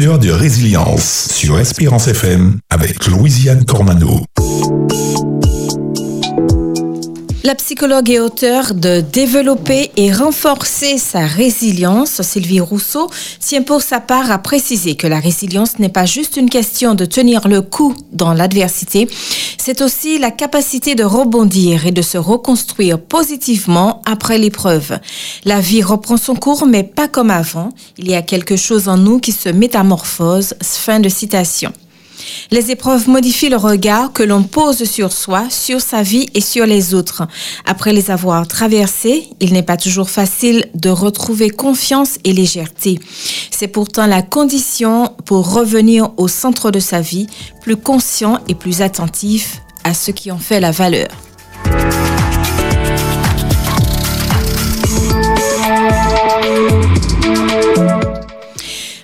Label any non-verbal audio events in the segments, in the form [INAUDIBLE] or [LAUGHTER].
de Résilience sur Espérance FM avec Louisiane Cormano. La psychologue et auteure de Développer et renforcer sa résilience, Sylvie Rousseau, tient pour sa part à préciser que la résilience n'est pas juste une question de tenir le coup dans l'adversité, c'est aussi la capacité de rebondir et de se reconstruire positivement après l'épreuve. La vie reprend son cours, mais pas comme avant. Il y a quelque chose en nous qui se métamorphose. Fin de citation. Les épreuves modifient le regard que l'on pose sur soi, sur sa vie et sur les autres. Après les avoir traversées, il n'est pas toujours facile de retrouver confiance et légèreté. C'est pourtant la condition pour revenir au centre de sa vie, plus conscient et plus attentif à ce qui en fait la valeur.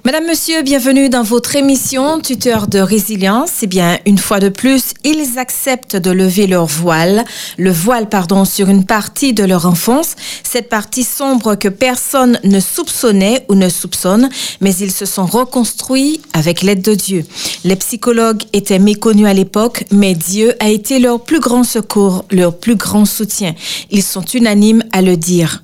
Madame, Monsieur, bienvenue dans votre émission Tuteur de résilience. Eh bien, une fois de plus, ils acceptent de lever leur voile, le voile, pardon, sur une partie de leur enfance, cette partie sombre que personne ne soupçonnait ou ne soupçonne, mais ils se sont reconstruits avec l'aide de Dieu. Les psychologues étaient méconnus à l'époque, mais Dieu a été leur plus grand secours, leur plus grand soutien. Ils sont unanimes à le dire.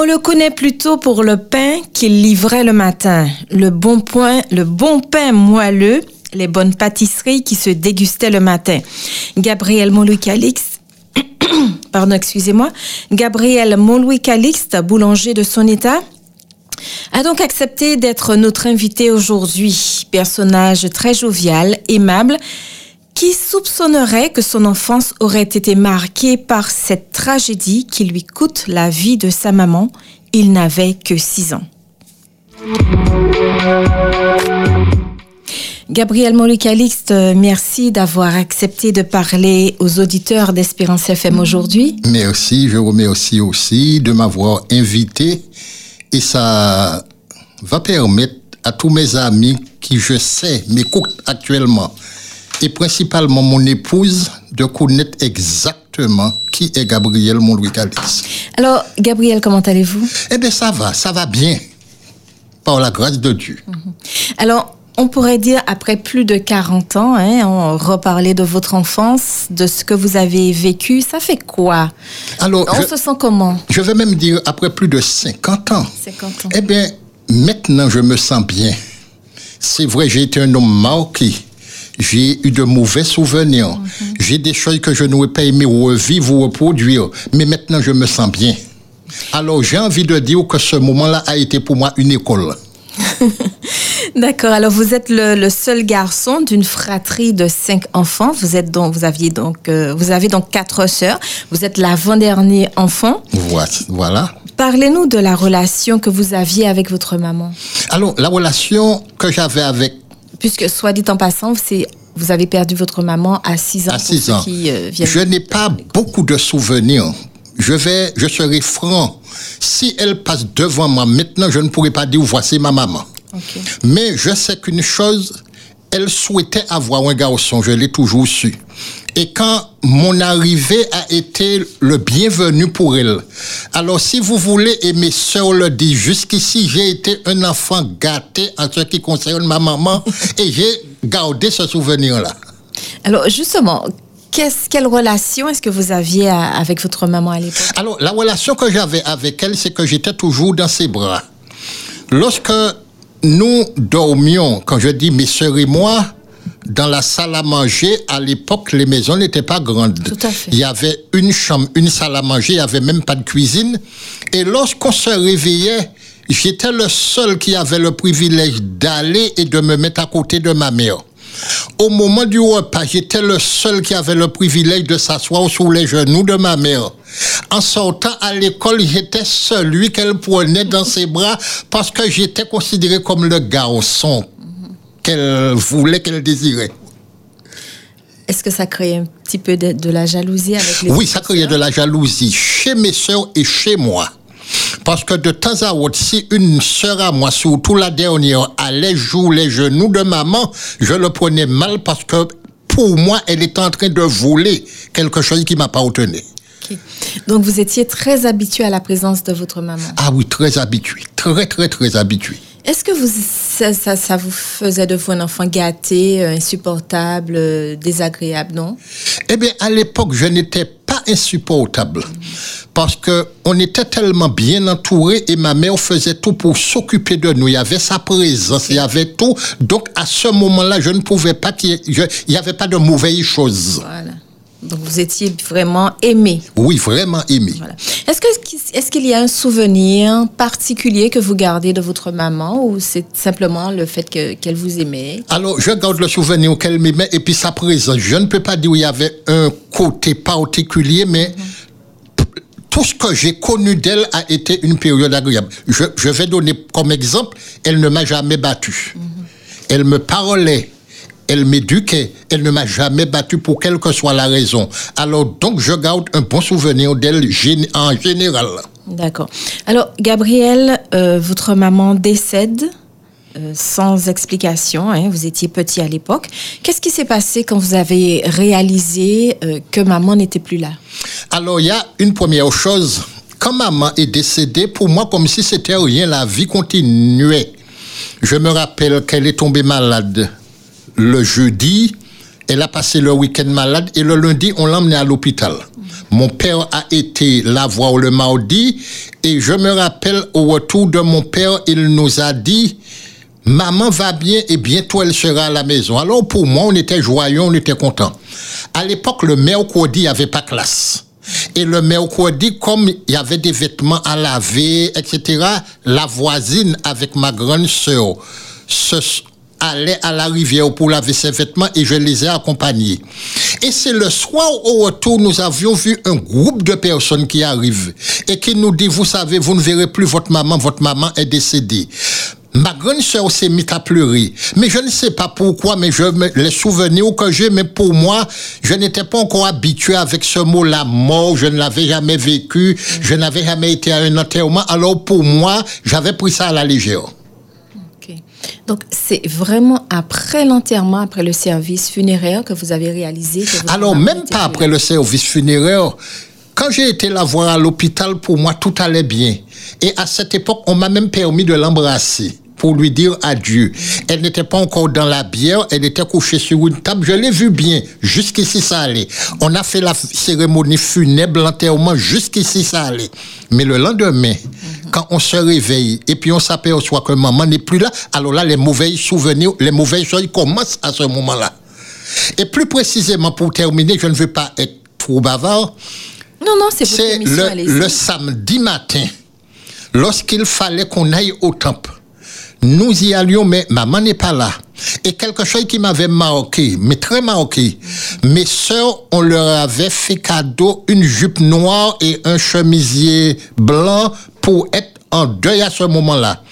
On le connaît plutôt pour le pain qu'il livrait le matin, le bon point, le bon pain moelleux, les bonnes pâtisseries qui se dégustaient le matin. Gabriel Montlouis Calixte, [COUGHS] pardon, excusez-moi, Gabriel Montlouis Calixte, boulanger de son état, a donc accepté d'être notre invité aujourd'hui. Personnage très jovial, aimable, qui soupçonnerait que son enfance aurait été marquée par cette tragédie qui lui coûte la vie de sa maman Il n'avait que 6 ans. Gabriel Molicalixte, merci d'avoir accepté de parler aux auditeurs d'Espérance FM aujourd'hui. Merci, je remercie aussi de m'avoir invité et ça va permettre à tous mes amis qui, je sais, m'écoutent actuellement et principalement mon épouse de connaître exactement qui est Gabriel Montlouis Calix. Alors, Gabriel, comment allez-vous? Eh bien, ça va, ça va bien, par la grâce de Dieu. Mhm. Alors, on pourrait dire, après plus de 40 ans, hein, on reparlait de votre enfance, de ce que vous avez vécu. Ça fait quoi? Alors, On se sent comment? Je vais même dire, après plus de 50 ans. 50 ans. Eh bien, maintenant, je me sens bien. C'est vrai, j'ai été un homme marqué j'ai eu de mauvais souvenirs. Mhm. J'ai des choses que je n'aurais pas aimé revivre ou reproduire. Mais maintenant, je me sens bien. Alors, j'ai envie de dire que ce moment-là a été pour moi une école. [LAUGHS] D'accord. Alors, vous êtes le, seul garçon d'une fratrie de cinq enfants. Vous êtes donc, vous aviez donc, euh, vous avez donc quatre sœurs. Vous êtes l'avant-dernier enfant. Voilà. Parlez-nous de la relation que vous aviez avec votre maman. Alors, la relation que j'avais avec Puisque, soit dit en passant, c'est vous avez perdu votre maman à 6 ans. À 6 ans. Euh, je n'ai pas beaucoup de souvenirs. Je vais, je serai franc. Si elle passe devant moi maintenant, je ne pourrai pas dire voici ma maman. Mais je sais qu'une chose, elle souhaitait avoir un garçon, je l'ai toujours su. Et quand mon arrivée a été le bienvenu pour elle. Alors, si vous voulez, et mes soeurs le disent, jusqu'ici, j'ai été un enfant gâté en ce qui concerne ma maman [LAUGHS] et j'ai gardé ce souvenir-là. Alors, justement, quelle relation est-ce que vous aviez avec votre maman à l'époque? Alors, la relation que j'avais avec elle, c'est que j'étais toujours dans ses bras. Lorsque nous dormions, quand je dis mes soeurs et moi, dans la salle à manger, à l'époque, les maisons n'étaient pas grandes. Tout à fait. Il y avait une chambre, une salle à manger, il n'y avait même pas de cuisine. Et lorsqu'on se réveillait, j'étais le seul qui avait le privilège d'aller et de me mettre à côté de ma mère. Au moment du repas, j'étais le seul qui avait le privilège de s'asseoir sous les genoux de ma mère. En sortant à l'école, j'étais celui qu'elle prenait dans ses bras parce que j'étais considéré comme le garçon qu'elle voulait, qu'elle désirait. Est-ce que ça créait un petit peu de, la jalousie avec les Oui, ça créait de la jalousie chez mes soeurs et chez moi. Parce que de temps à autre, si une sœur à moi, surtout la dernière, allait jouer les genoux de maman, je le prenais mal parce que pour moi, elle était en train de voler quelque chose qui m'appartenait. Okay. Donc vous étiez très habitué à la présence de votre maman Ah oui, très habitué, très très très habitué. Est-ce que vous, ça, ça, vous faisait de vous un enfant gâté, euh, insupportable, euh, désagréable, non? Eh bien, à l'époque, je n'étais pas insupportable. Parce que on était tellement bien entourés et ma mère faisait tout pour s'occuper de nous. Il y avait sa présence, il y avait tout. Donc, à ce moment-là, je ne pouvais pas qu'il n'y avait pas de mauvaises choses. Voilà. Donc vous étiez vraiment aimé. Oui, vraiment aimé. Est-ce que est-ce qu'il y a un souvenir particulier que vous gardez de votre maman ou c'est simplement le fait qu'elle vous aimait? Alors je garde le souvenir qu'elle m'aimait et puis sa présence. Je ne peux pas dire qu'il y avait un côté particulier, mais tout ce que j'ai connu d'elle a été une période agréable. Je, vais donner comme exemple, elle ne m'a jamais battu. Mhm. Elle me parlait elle m'éduquait, elle ne m'a jamais battu pour quelle que soit la raison. Alors donc je garde un bon souvenir d'elle en général. D'accord. Alors Gabriel, euh, votre maman décède euh, sans explication, hein, vous étiez petit à l'époque. Qu'est-ce qui s'est passé quand vous avez réalisé euh, que maman n'était plus là? Alors il y a une première chose. Quand maman est décédée, pour moi, comme si c'était rien, la vie continuait. Je me rappelle qu'elle est tombée malade le jeudi, elle a passé le week-end malade et le lundi, on l'a emmenée à l'hôpital. Mon père a été la voir le mardi et je me rappelle au retour de mon père, il nous a dit, maman va bien et bientôt elle sera à la maison. Alors pour moi, on était joyeux, on était content. À l'époque, le mercredi, avait pas classe. Et le mercredi, comme il y avait des vêtements à laver, etc., la voisine avec ma grande sœur se allait à la rivière pour laver ses vêtements et je les ai accompagnés. Et c'est le soir au retour, nous avions vu un groupe de personnes qui arrivent et qui nous dit, vous savez, vous ne verrez plus votre maman, votre maman est décédée. Ma grande sœur s'est mise à pleurer. Mais je ne sais pas pourquoi, mais je les souvenirs que j'ai, mais pour moi, je n'étais pas encore habitué avec ce mot la mort. Je ne l'avais jamais vécu. Je n'avais jamais été à un enterrement. Alors pour moi, j'avais pris ça à la légère. Donc, c'est vraiment après l'enterrement, après le service funéraire que vous avez réalisé que Alors, même pas après le service funéraire. Quand j'ai été la voir à l'hôpital, pour moi, tout allait bien. Et à cette époque, on m'a même permis de l'embrasser pour lui dire adieu. Elle n'était pas encore dans la bière, elle était couchée sur une table. Je l'ai vu bien. Jusqu'ici, ça allait. On a fait la cérémonie funèbre, l'enterrement, jusqu'ici, ça allait. Mais le lendemain, quand on se réveille et puis on s'aperçoit que maman n'est plus là, alors là, les mauvais souvenirs, les mauvais choses commencent à ce moment-là. Et plus précisément, pour terminer, je ne veux pas être trop bavard. Non, non, c'est le, le samedi matin, lorsqu'il fallait qu'on aille au temple. Nous y allions, mais maman n'est pas là. Et quelque chose qui m'avait marqué, mais très marqué. Mes sœurs, on leur avait fait cadeau une jupe noire et un chemisier blanc pour être en deuil à ce moment-là.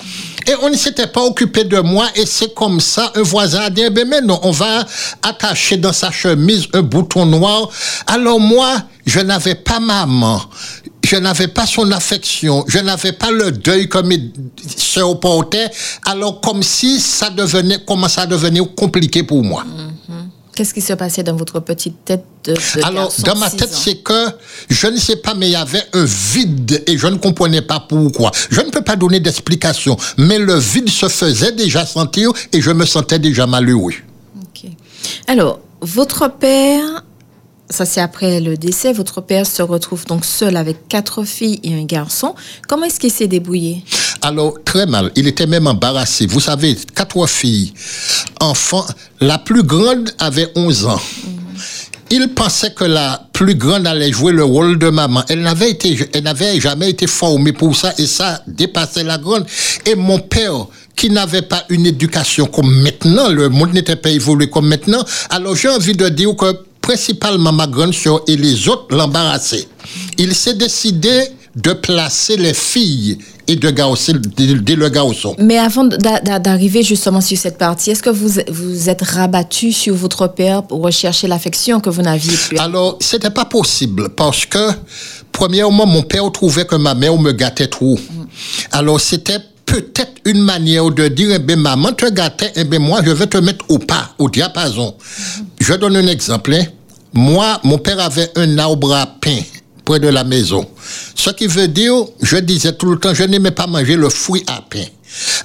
Et on ne s'était pas occupé de moi et c'est comme ça, un voisin a dit, eh ben mais non, on va attacher dans sa chemise un bouton noir. Alors moi, je n'avais pas maman je n'avais pas son affection, je n'avais pas le deuil comme il se reportait, alors comme si ça devenait, commençait à devenir compliqué pour moi. Mm-hmm. Qu'est-ce qui se passait dans votre petite tête de, Alors, dans ma tête, c'est que je ne sais pas, mais il y avait un vide et je ne comprenais pas pourquoi. Je ne peux pas donner d'explication, mais le vide se faisait déjà sentir et je me sentais déjà malheureux. Ok. Alors, votre père ça c'est après le décès, votre père se retrouve donc seul avec quatre filles et un garçon. Comment est-ce qu'il s'est débrouillé? Alors, très mal. Il était même embarrassé. Vous savez, quatre filles, enfants. La plus grande avait 11 ans. Il pensait que la plus grande allait jouer le rôle de maman. Elle n'avait été, elle n'avait jamais été formée pour ça et ça dépassait la grande. Et mon père, qui n'avait pas une éducation comme maintenant, le monde n'était pas évolué comme maintenant. Alors j'ai envie de dire que principalement ma grande soeur et les autres l'embarrassaient. Il s'est décidé de placer les filles et de garçons, le garçon. Mais avant d'arriver justement sur cette partie, est-ce que vous vous êtes rabattu sur votre père pour rechercher l'affection que vous n'aviez plus? Alors, c'était pas possible parce que, premièrement, mon père trouvait que ma mère me gâtait trop. Alors, c'était peut-être une manière de dire, eh bien, maman te gâtait, eh bien, moi, je vais te mettre au pas, au diapason. Je donne un exemple. Hein. Moi, mon père avait un arbre à pain près de la maison. Ce qui veut dire, je disais tout le temps, je n'aimais pas manger le fruit à pain.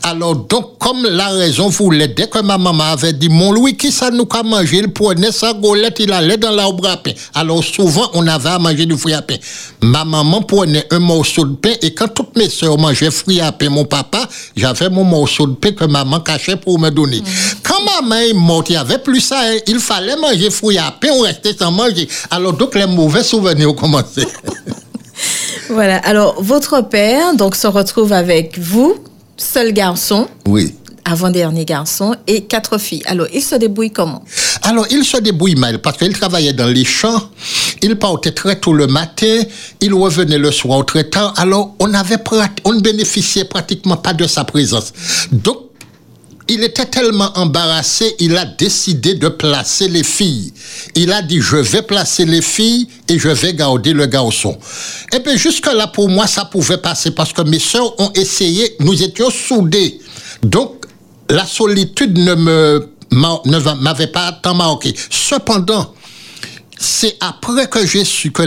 Alors, donc, comme la raison voulait, dès que ma maman avait dit, mon Louis, qui ça nous a mangé? Il prenait sa golette, il allait dans l'arbre à pain. Alors, souvent, on avait à manger du fruit à pain. Ma maman prenait un morceau de pain et quand toutes mes soeurs mangeaient fruit à pain, mon papa, j'avais mon morceau de pain que maman cachait pour me donner. Quand maman est morte, il n'y avait plus ça. Hein. Il fallait manger fruit à pain, on restait sans manger. Alors, donc, les mauvais souvenirs ont commencé. [LAUGHS] voilà. Alors, votre père, donc, se retrouve avec vous seul garçon. Oui. Avant-dernier garçon et quatre filles. Alors, il se débrouille comment? Alors, il se débrouille mal parce qu'il travaillait dans les champs. Il partait très tôt le matin. Il revenait le soir très tard. Alors, on avait, on ne bénéficiait pratiquement pas de sa présence. Donc, il était tellement embarrassé, il a décidé de placer les filles. Il a dit, je vais placer les filles et je vais garder le garçon. Et eh bien, jusque-là, pour moi, ça pouvait passer parce que mes soeurs ont essayé, nous étions soudés. Donc, la solitude ne me m'avait pas tant marqué. Cependant, c'est après que j'ai su que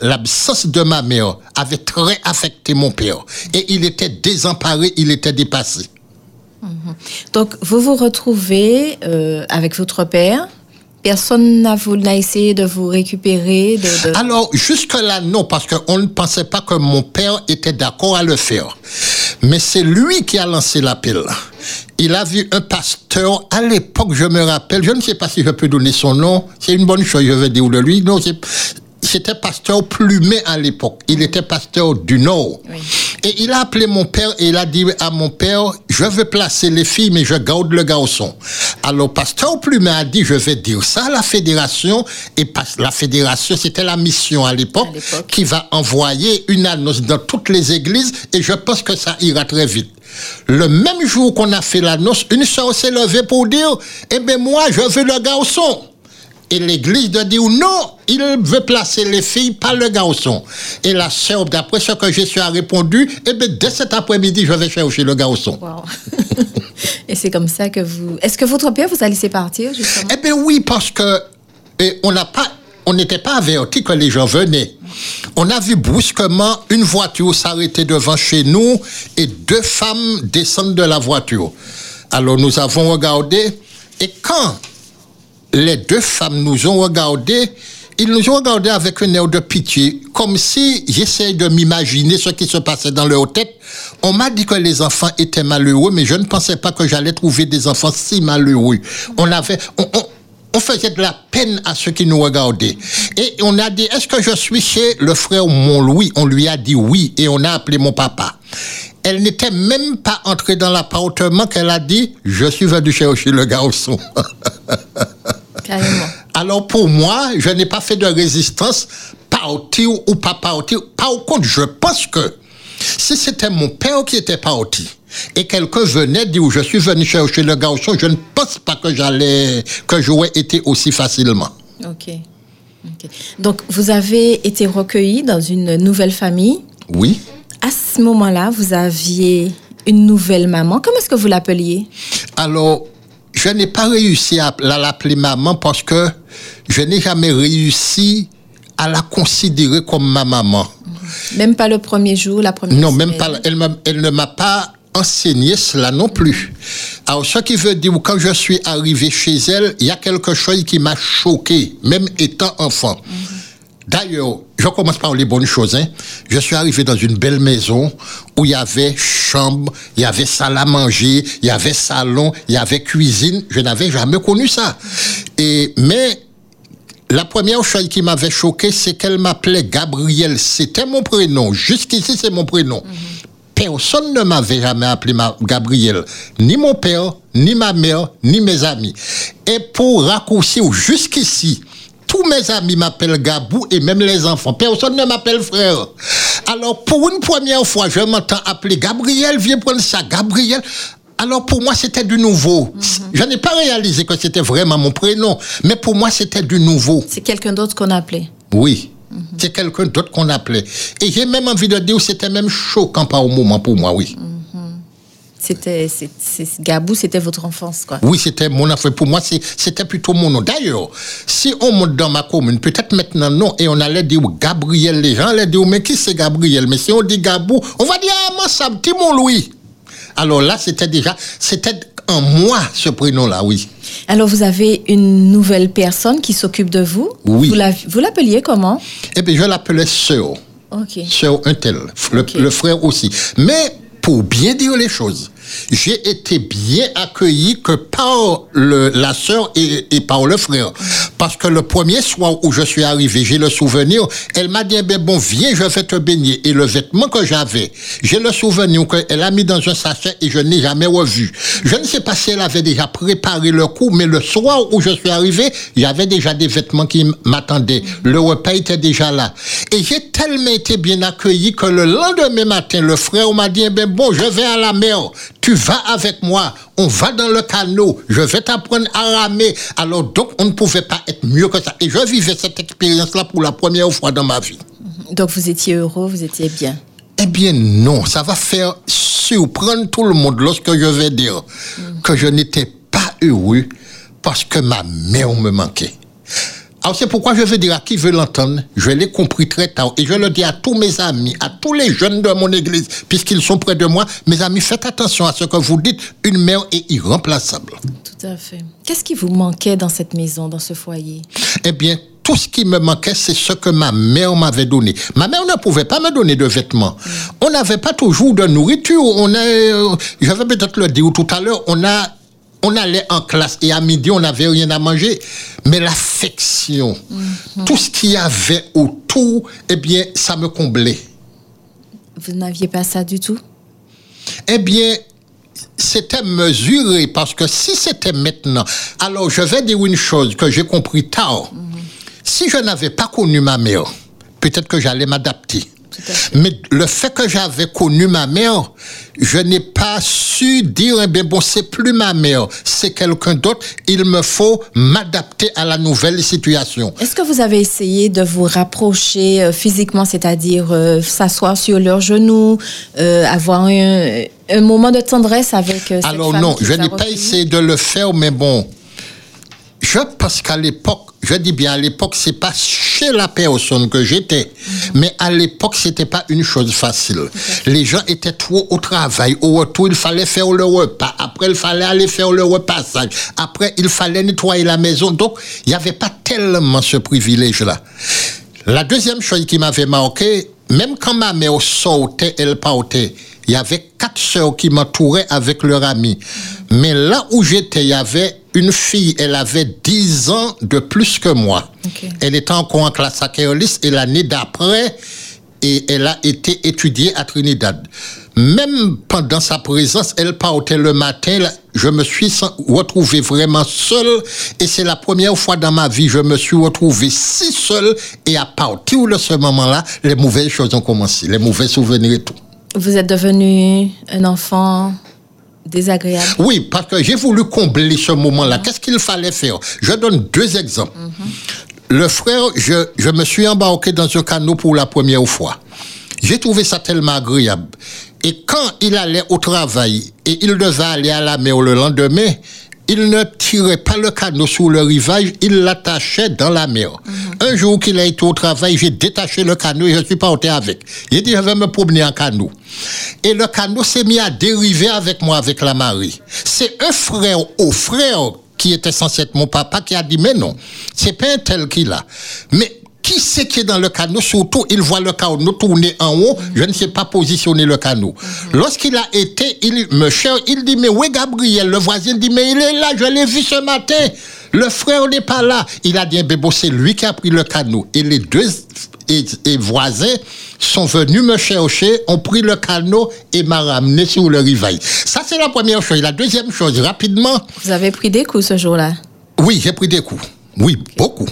l'absence de ma mère avait très affecté mon père. Et il était désemparé, il était dépassé. Mhm. Donc, vous vous retrouvez euh, avec votre père. Personne n'a essayé de vous récupérer Alors, jusque-là, non, parce qu'on ne pensait pas que mon père était d'accord à le faire. Mais c'est lui qui a lancé l'appel. Il a vu un pasteur, à l'époque, je me rappelle, je ne sais pas si je peux donner son nom, c'est une bonne chose, je vais dire de lui. C'était pasteur Plumet à l'époque. Il était pasteur du Nord. Et il a appelé mon père et il a dit à mon père, je veux placer les filles, mais je garde le garçon. Alors, pasteur Plumet a dit, je vais dire ça à la fédération. Et la fédération, c'était la mission à l'époque, qui va envoyer une annonce dans toutes les églises. Et je pense que ça ira très vite. Le même jour qu'on a fait l'annonce, une soeur s'est levée pour dire, eh bien, moi, je veux le garçon. Et l'église de dire non, il veut placer les filles, pas le garçon. Et la sœur, d'après ce que je suis a répondu, eh bien, dès cet après-midi, je vais chercher le garçon. [LAUGHS] et c'est comme ça que vous. Est-ce que votre père vous a laissé partir, justement? Eh bien, oui, parce que on n'a pas. On n'était pas averti que les gens venaient. On a vu brusquement une voiture s'arrêter devant chez nous et deux femmes descendre de la voiture. Alors nous avons regardé et quand les deux femmes nous ont regardés, ils nous ont regardés avec un air de pitié, comme si j'essayais de m'imaginer ce qui se passait dans leur tête. On m'a dit que les enfants étaient malheureux, mais je ne pensais pas que j'allais trouver des enfants si malheureux. On avait, on, faisait de la peine à ceux qui nous regardaient. Et on a dit, est-ce que je suis chez le frère Mont-Louis? On lui a dit oui, et on a appelé mon papa. Elle n'était même pas entrée dans l'appartement qu'elle a dit, je suis venu chercher le garçon. [LAUGHS] Alors pour moi, je n'ai pas fait de résistance, partir ou pas partir. Par contre, je pense que si c'était mon père qui était parti et quelqu'un venait dire je suis venu chercher le garçon, je ne pense pas que j'allais, que j'aurais été aussi facilement. Ok. Donc vous avez été recueilli dans une nouvelle famille. Oui. À ce moment-là, vous aviez une nouvelle maman. Comment est-ce que vous l'appeliez? Alors, je n'ai pas réussi à l'appeler maman parce que je n'ai jamais réussi à la considérer comme ma maman. Même pas le premier jour, la première Non, même pas. Elle, elle ne m'a pas enseigné cela non plus. Alors, ce qui veut dire, quand je suis arrivé chez elle, il y a quelque chose qui m'a choqué, même étant enfant. D'ailleurs, je commence par les bonnes choses. Hein. Je suis arrivé dans une belle maison où il y avait chambre, il y avait salle à manger, il y avait salon, il y avait cuisine. Je n'avais jamais connu ça. Et, mais la première chose qui m'avait choqué, c'est qu'elle m'appelait Gabriel. C'était mon prénom. Jusqu'ici, c'est mon prénom. Personne ne m'avait jamais appelé Gabriel. Ni mon père, ni ma mère, ni mes amis. Et pour raccourcir jusqu'ici, tous mes amis m'appellent Gabou et même les enfants. Personne ne m'appelle frère. Alors, pour une première fois, je m'entends appeler Gabriel, viens prendre ça, Gabriel. Alors pour moi, c'était du nouveau. Mhm. Je n'ai pas réalisé que c'était vraiment mon prénom, mais pour moi, c'était du nouveau. C'est quelqu'un d'autre qu'on appelait. Oui. Mhm. C'est quelqu'un d'autre qu'on appelait. Et j'ai même envie de dire que c'était même choquant par moment pour moi, oui. Mhm. C'était, Gabou, c'était votre enfance, quoi. Oui, c'était mon enfance. Pour moi, c'était plutôt mon nom. D'ailleurs, si on monte dans ma commune, peut-être maintenant non, et on allait dire Gabriel, les gens allaient dire, mais qui c'est Gabriel? Mais si on dit Gabou, on va dire, ah, moi, ça, petit mon Louis. Alors là, c'était déjà, c'était en moi ce prénom-là, oui. Alors vous avez une nouvelle personne qui s'occupe de vous Oui. Vous l'appeliez comment? Eh bien, je l'appelais sœur. Ok. Sœur Untel, le, le frère aussi. Mais pour bien dire les choses, j'ai été bien accueilli que par le, la sœur et, et, par le frère. Parce que le premier soir où je suis arrivé, j'ai le souvenir, elle m'a dit, ben bon, viens, je vais te baigner. Et le vêtement que j'avais, j'ai le souvenir qu'elle a mis dans un sachet et je n'ai jamais revu. Je ne sais pas si elle avait déjà préparé le coup, mais le soir où je suis arrivé, il y avait déjà des vêtements qui m'attendaient. Le repas était déjà là. Et j'ai tellement été bien accueilli que le lendemain matin, le frère m'a dit, ben bon, je vais à la mer tu vas avec moi, on va dans le canot, je vais t'apprendre à ramer. Alors donc, on ne pouvait pas être mieux que ça. Et je vivais cette expérience-là pour la première fois dans ma vie. Donc vous étiez heureux, vous étiez bien? Eh bien non, ça va faire surprendre tout le monde lorsque je vais dire que je n'étais pas heureux parce que ma mère me manquait. Alors c'est pourquoi je veux dire à qui veut l'entendre, je l'ai compris très tard et je le dis à tous mes amis, à tous les jeunes de mon église, puisqu'ils sont près de moi. Mes amis, faites attention à ce que vous dites, une mère est irremplaçable. Tout à fait. Qu'est-ce qui vous manquait dans cette maison, dans ce foyer? Eh bien, tout ce qui me manquait, c'est ce que ma mère m'avait donné. Ma mère ne pouvait pas me donner de vêtements. On n'avait pas toujours de nourriture. On a, euh, je vais peut-être le dire tout à l'heure, on a on allait en classe et à midi, on n'avait rien à manger. Mais l'affection, Mhm. tout ce qu'il y avait autour, eh bien, ça me comblait. Vous n'aviez pas ça du tout? Eh bien, c'était mesuré parce que si c'était maintenant, alors je vais dire une chose que j'ai compris tard. Si je n'avais pas connu ma mère, peut-être que j'allais m'adapter. Mais le fait que j'avais connu ma mère, je n'ai pas su dire, eh bien bon, c'est plus ma mère, c'est quelqu'un d'autre. Il me faut m'adapter à la nouvelle situation. Est-ce que vous avez essayé de vous rapprocher euh, physiquement, c'est-à-dire euh, s'asseoir sur leurs genoux, euh, avoir un, un moment de tendresse avec cette Alors femme non, qui je n'ai pas essayé de le faire, mais bon, je pense qu'à l'époque, je dis bien à l'époque, c'est pas chez la personne que j'étais, mais à l'époque, c'était pas une chose facile. Les gens étaient trop au travail. Au retour, il fallait faire le repas. Après, il fallait aller faire le repassage. Après, il fallait nettoyer la maison. Donc, il n'y avait pas tellement ce privilège-là. La deuxième chose qui m'avait marqué, même quand ma mère sortait, elle partait, il y avait quatre sœurs qui m'entouraient avec leur ami. Mais là où j'étais, il y avait une fille, elle avait 10 ans de plus que moi. Elle était encore en classe à Keolis et l'année d'après, et elle a été étudiée à Trinidad. Même pendant sa présence, elle partait le matin. Je me suis retrouvé vraiment seul et c'est la première fois dans ma vie je me suis retrouvé si seul et à partir de ce moment-là, les mauvaises choses ont commencé, les mauvais souvenirs et tout. Vous êtes devenu un enfant désagréable? Oui, parce que j'ai voulu combler ce moment-là. Qu'est-ce qu'il fallait faire? Je donne deux exemples. Le frère, je, je me suis embarqué dans un canot pour la première fois. J'ai trouvé ça tellement agréable. Et quand il allait au travail et il devait aller à la mer le lendemain, il ne tirait pas le canot sur le rivage, il l'attachait dans la mer. Un jour qu'il a été au travail, j'ai détaché le canot et je suis parti avec. J'ai dit, je vais me promener en canot. Et le canot s'est mis à dériver avec moi, avec la marée. C'est un frère au frère qui était censé être mon papa qui a dit, mais non, c'est pas un tel qu'il a. Mais qui c'est qui est dans le canot? Surtout, il voit le canot tourner en haut. Je ne sais pas positionner le canot. Lorsqu'il a été, il me cherche, il dit, mais oui, Gabriel, le voisin dit, mais il est là, je l'ai vu ce matin. Le frère n'est pas là. Il a dit, eh bon, c'est lui qui a pris le canot. Et les deux et, et voisins sont venus me chercher, ont pris le canot et m'a ramené sur le rivage. Ça, c'est la première chose. La deuxième chose, rapidement, Vous avez pris des coups ce jour-là? oui, j'ai pris des coups. Oui, beaucoup.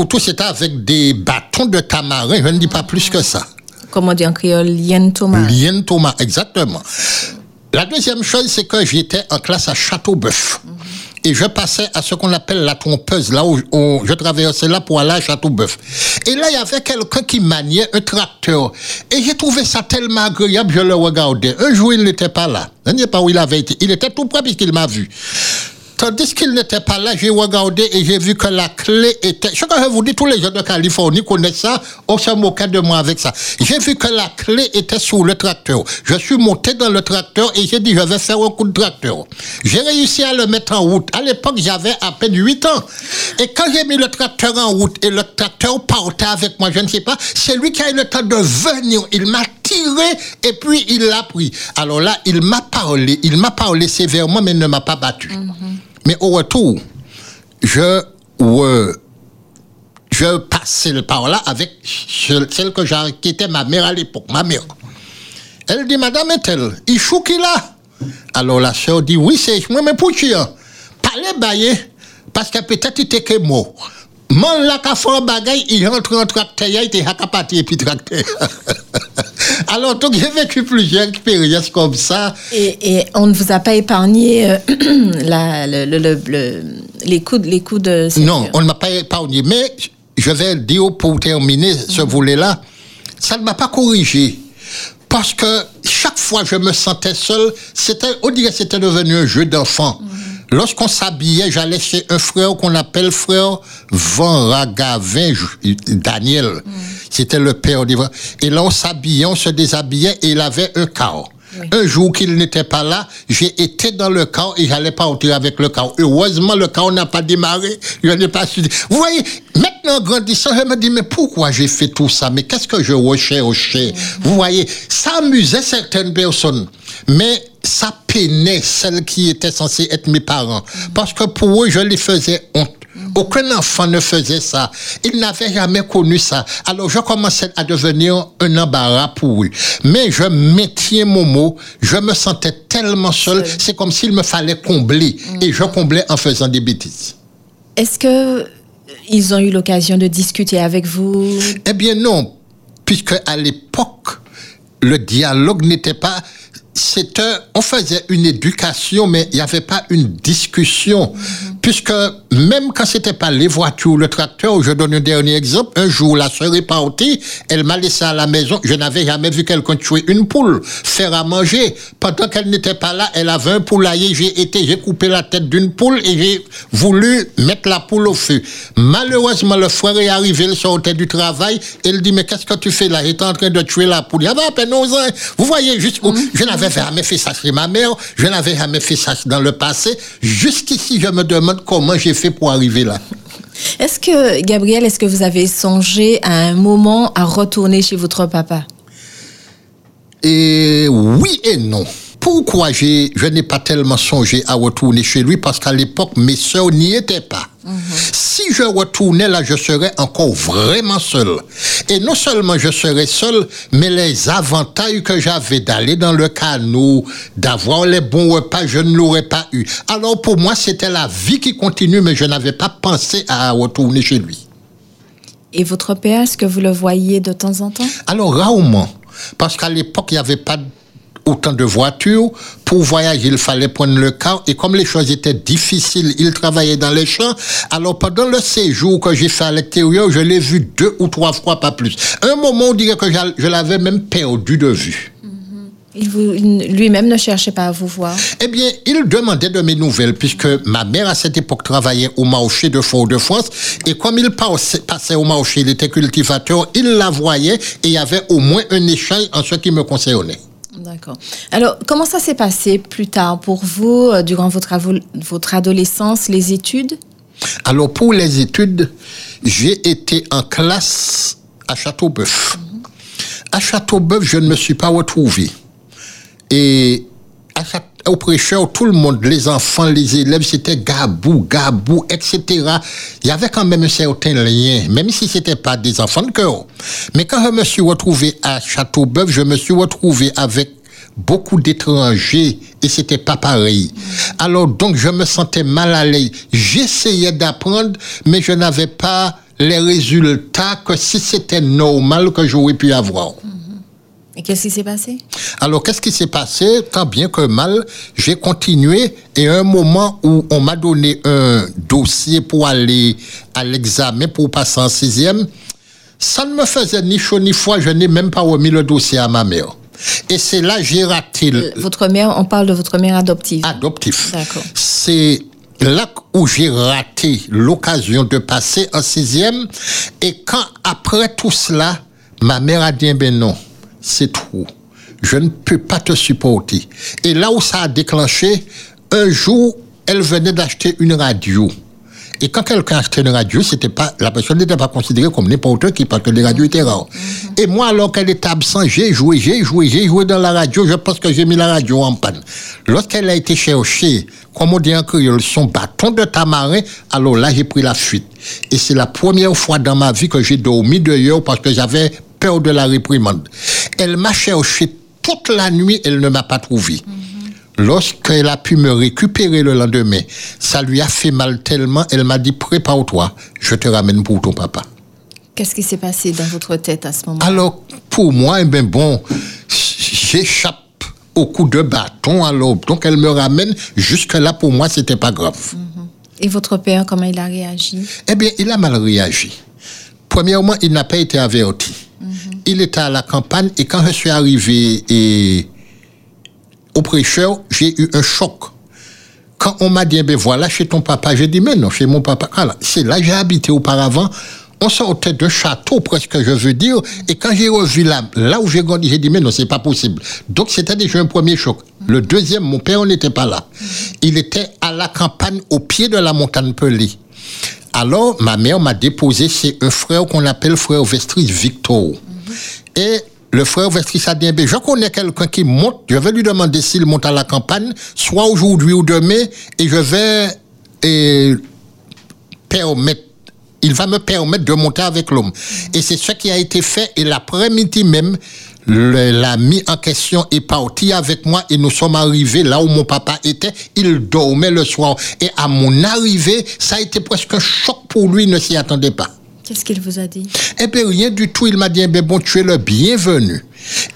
Surtout, c'était avec des bâtons de tamarin. Je ne dis pas plus que ça. Comme on dit en créole, Lien Thomas. Lien Thomas, exactement. La deuxième chose, c'est que j'étais en classe à Châteauboeuf. Et je passais à ce qu'on appelle la trompeuse, là où, où je traversais là pour aller à Châteauboeuf. Et là, il y avait quelqu'un qui maniait un tracteur. Et j'ai trouvé ça tellement agréable, je le regardais. Un jour, il n'était pas là. Je ne sais pas où il avait été. Il était tout près puisqu'il m'a vu. Tandis qu'il n'était pas là, j'ai regardé et j'ai vu que la clé était. Je que je vous dis, tous les gens de Californie connaissent ça. On se moquait de moi avec ça. J'ai vu que la clé était sous le tracteur. Je suis monté dans le tracteur et j'ai dit, je vais faire un coup de tracteur. J'ai réussi à le mettre en route. À l'époque, j'avais à peine 8 ans. Et quand j'ai mis le tracteur en route et le tracteur partait avec moi, je ne sais pas, c'est lui qui a eu le temps de venir. Il m'a tiré et puis il l'a pris. Alors là, il m'a parlé. Il m'a parlé sévèrement, mais ne m'a pas battu. Mm-hmm. Mais au retour, je, je passais par là avec celle que j'ai, qui était ma mère à l'époque, ma mère. Elle dit, Madame est-elle, il chou qui là? Alors la soeur dit, oui, c'est moi, mais pour qui Parlez bailler, parce que peut-être il était que mort. Mon la ka fait bagay, il rentre en tracteur, il était à et puis tracteur. [LAUGHS] [LAUGHS] Alors, donc, j'ai vécu plusieurs expériences comme ça. Et, on ne vous a pas épargné euh, [CLEARS THROAT] la, les, coups, les coups de... Non, on ne m'a pas épargné. Mais je vais dire pour terminer ce volet-là, ça ne m'a pas corrigé. Parce que chaque fois que je me sentais seul, c'était, on dirait que c'était devenu un jeu d'enfant. Mhm. Lorsqu'on s'habillait, j'allais chez un frère qu'on appelle frère Van Ragavin Daniel. Mm. C'était le père d'Ivoire. Et là, on s'habillait, on se déshabillait et il avait un chaos. Un jour qu'il n'était pas là, j'ai été dans le chaos et j'allais pas partir avec le chaos. Heureusement, le chaos n'a pas démarré. Je n'ai pas su. Vous voyez, maintenant, grandissant, je me dis, mais pourquoi j'ai fait tout ça? Mais qu'est-ce que je recherchais? Mm. Vous voyez, ça amusait certaines personnes. Mais ça peinait celles qui étaient censées être mes parents. Parce que pour eux, je les faisais honte. Aucun enfant ne faisait ça. Ils n'avaient jamais connu ça. Alors je commençais à devenir un embarras pour eux. Mais je maintiens mon mot. Je me sentais tellement seul. C'est comme s'il me fallait combler. Et je comblais en faisant des bêtises. Est-ce que ils ont eu l'occasion de discuter avec vous? Eh bien non, puisque à l'époque, le dialogue n'était pas c'était, on faisait une éducation, mais il n'y avait pas une discussion. Mhm. Puisque même quand c'était pas les voitures, le tracteur, je donne un dernier exemple, un jour, la soeur est partie, elle m'a laissé à la maison, je n'avais jamais vu quelqu'un tuer une poule, faire à manger. Pendant qu'elle n'était pas là, elle avait un poulailler, j'ai été, j'ai coupé la tête d'une poule et j'ai voulu mettre la poule au feu. Malheureusement, le frère est arrivé, il sortait du travail, il dit, mais qu'est-ce que tu fais là? J'étais en train de tuer la poule. Il y avait à peine 11 ans. Vous voyez, juste, je n'avais jamais fait ça chez ma mère, je n'avais jamais fait ça dans le passé. Jusqu'ici, je me demande comment j'ai fait pour arriver là. Est-ce que, Gabriel, est-ce que vous avez songé à un moment à retourner chez votre papa? Et oui et non. Pourquoi je n'ai pas tellement songé à retourner chez lui? Parce qu'à l'époque, mes soeurs n'y étaient pas. Si je retournais là, je serais encore vraiment seul. Et non seulement je serais seul, mais les avantages que j'avais d'aller dans le canot, d'avoir les bons repas, je ne l'aurais pas eu. Alors pour moi, c'était la vie qui continue, mais je n'avais pas pensé à retourner chez lui. Et votre père, est-ce que vous le voyez de temps en temps? Alors rarement. Parce qu'à l'époque, il n'y avait pas autant de voitures. Pour voyager, il fallait prendre le car. Et comme les choses étaient difficiles, il travaillait dans les champs. Alors, pendant le séjour que j'ai fait à l'extérieur, je l'ai vu deux ou trois fois, pas plus. Un moment, on dirait que je l'avais même perdu de vue. Il lui-même ne cherchait pas à vous voir? Eh bien, il demandait de mes nouvelles, puisque ma mère, à cette époque, travaillait au marché de Fort-de-France. Et comme il passait au marché, il était cultivateur, il la voyait et il y avait au moins un échange en ce qui me concernait. D'accord. Alors, comment ça s'est passé plus tard pour vous, euh, durant votre, votre adolescence, les études? Alors, pour les études, j'ai été en classe à Châteauboeuf. Mhm. À Châteauboeuf, je ne me suis pas retrouvé. Et au prêcheur, tout le monde, les enfants, les élèves, c'était gabou, gabou, etc. Il y avait quand même un certain lien, même si c'était pas des enfants de cœur. Mais quand je me suis retrouvé à Châteauboeuf, je me suis retrouvé avec beaucoup d'étrangers et c'était pas pareil. Alors donc je me sentais mal à l'aise. J'essayais d'apprendre, mais je n'avais pas les résultats que si c'était normal que j'aurais pu avoir. Et qu'est-ce qui s'est passé? Alors, qu'est-ce qui s'est passé? Tant bien que mal, j'ai continué et à un moment où on m'a donné un dossier pour aller à l'examen pour passer en sixième, ça ne me faisait ni chaud ni froid, je n'ai même pas remis le dossier à ma mère. Et c'est là j'ai raté. Votre mère, on parle de votre mère adoptive. Adoptif. D'accord. C'est là où j'ai raté l'occasion de passer en sixième. Et quand après tout cela, ma mère a dit, ben non, c'est trop. Je ne peux pas te supporter. Et là où ça a déclenché, un jour, elle venait d'acheter une radio. Et quand quelqu'un achetait une radio, c'était pas, la personne n'était pas considérée comme n'importe qui parce que les radios étaient rares. Et moi, alors qu'elle était absente, j'ai joué, j'ai joué, j'ai joué dans la radio. Je pense que j'ai mis la radio en panne. Lorsqu'elle a été chercher, comme on dit en créole, son bâton de tamarin, alors là, j'ai pris la fuite. Et c'est la première fois dans ma vie que j'ai dormi dehors parce que j'avais peur de la réprimande. Elle m'a cherché toute la nuit, elle ne m'a pas trouvé. Lorsqu'elle a pu me récupérer le lendemain, ça lui a fait mal tellement, elle m'a dit prépare-toi, je te ramène pour ton papa. Qu'est-ce qui s'est passé dans votre tête à ce moment Alors, pour moi, eh bien bon, j'échappe au coup de bâton, alors, donc elle me ramène, jusque-là, pour moi, c'était pas grave. Et votre père, comment il a réagi? Eh bien, il a mal réagi. Premièrement, il n'a pas été averti. Il était à la campagne et quand je suis arrivé et au prêcheur, j'ai eu un choc. Quand on m'a dit, eh ben voilà, chez ton papa, j'ai dit, mais non, chez mon papa. Ah c'est là j'ai habité auparavant. On sortait de château, presque, je veux dire. Et quand j'ai revu là, là où j'ai grandi, j'ai dit, mais non, c'est pas possible. Donc, c'était déjà un premier choc. Le deuxième, mon père n'était pas là. Il était à la campagne, au pied de la montagne Pelée. Alors, ma mère m'a déposé chez un frère qu'on appelle frère Vestris Victor. Et le frère Vestris ben, je connais quelqu'un qui monte, je vais lui demander s'il monte à la campagne, soit aujourd'hui ou demain, et je vais et, permettre, il va me permettre de monter avec l'homme. Et c'est ce qui a été fait, et l'après-midi même, l'ami en question est parti avec moi et nous sommes arrivés là où mon papa était. Il dormait le soir. Et à mon arrivée, ça a été presque un choc pour lui, il ne s'y attendait pas. Qu'est-ce qu'il vous a dit? Eh bien, rien du tout. Il m'a dit, eh bien, bon, tu es le bienvenu.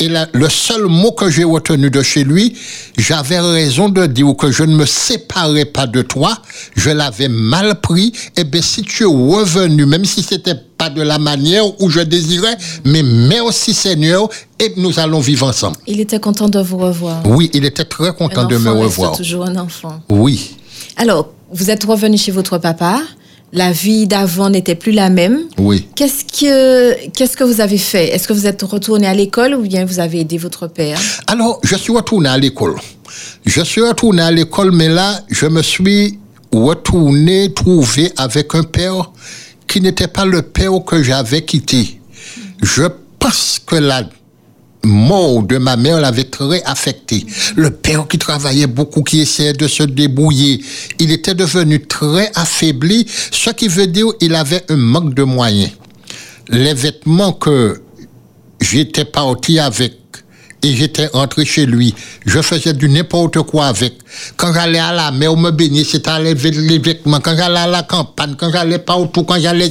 Et là, le seul mot que j'ai retenu de chez lui, j'avais raison de dire que je ne me séparais pas de toi. Je l'avais mal pris. Eh bien, si tu es revenu, même si c'était pas de la manière où je désirais, mais merci Seigneur, et nous allons vivre ensemble. Il était content de vous revoir. Oui, il était très content Un de me revoir. toujours un enfant. Oui, Alors, vous êtes revenu chez votre papa. La vie d'avant n'était plus la même. oui. Qu'est-ce que, qu'est-ce que vous avez fait? Est-ce que vous êtes retourné à l'école ou bien vous avez aidé votre père? Alors, je suis retourné à l'école. Je suis retourné à l'école, mais là, je me suis retourné trouvé avec un père qui n'était pas le père que j'avais quitté. Je pense que la mort de ma mère l'avait très affecté. Le père qui travaillait beaucoup, qui essayait de se débrouiller, il était devenu très affaibli, ce qui veut dire qu'il avait un manque de moyens. Les vêtements que j'étais parti avec et j'étais rentré chez lui. Je faisais du n'importe quoi avec. Quand j'allais à la mer, me baigner, c'était les, les vêtements. Quand j'allais à la campagne, quand j'allais partout, quand j'allais.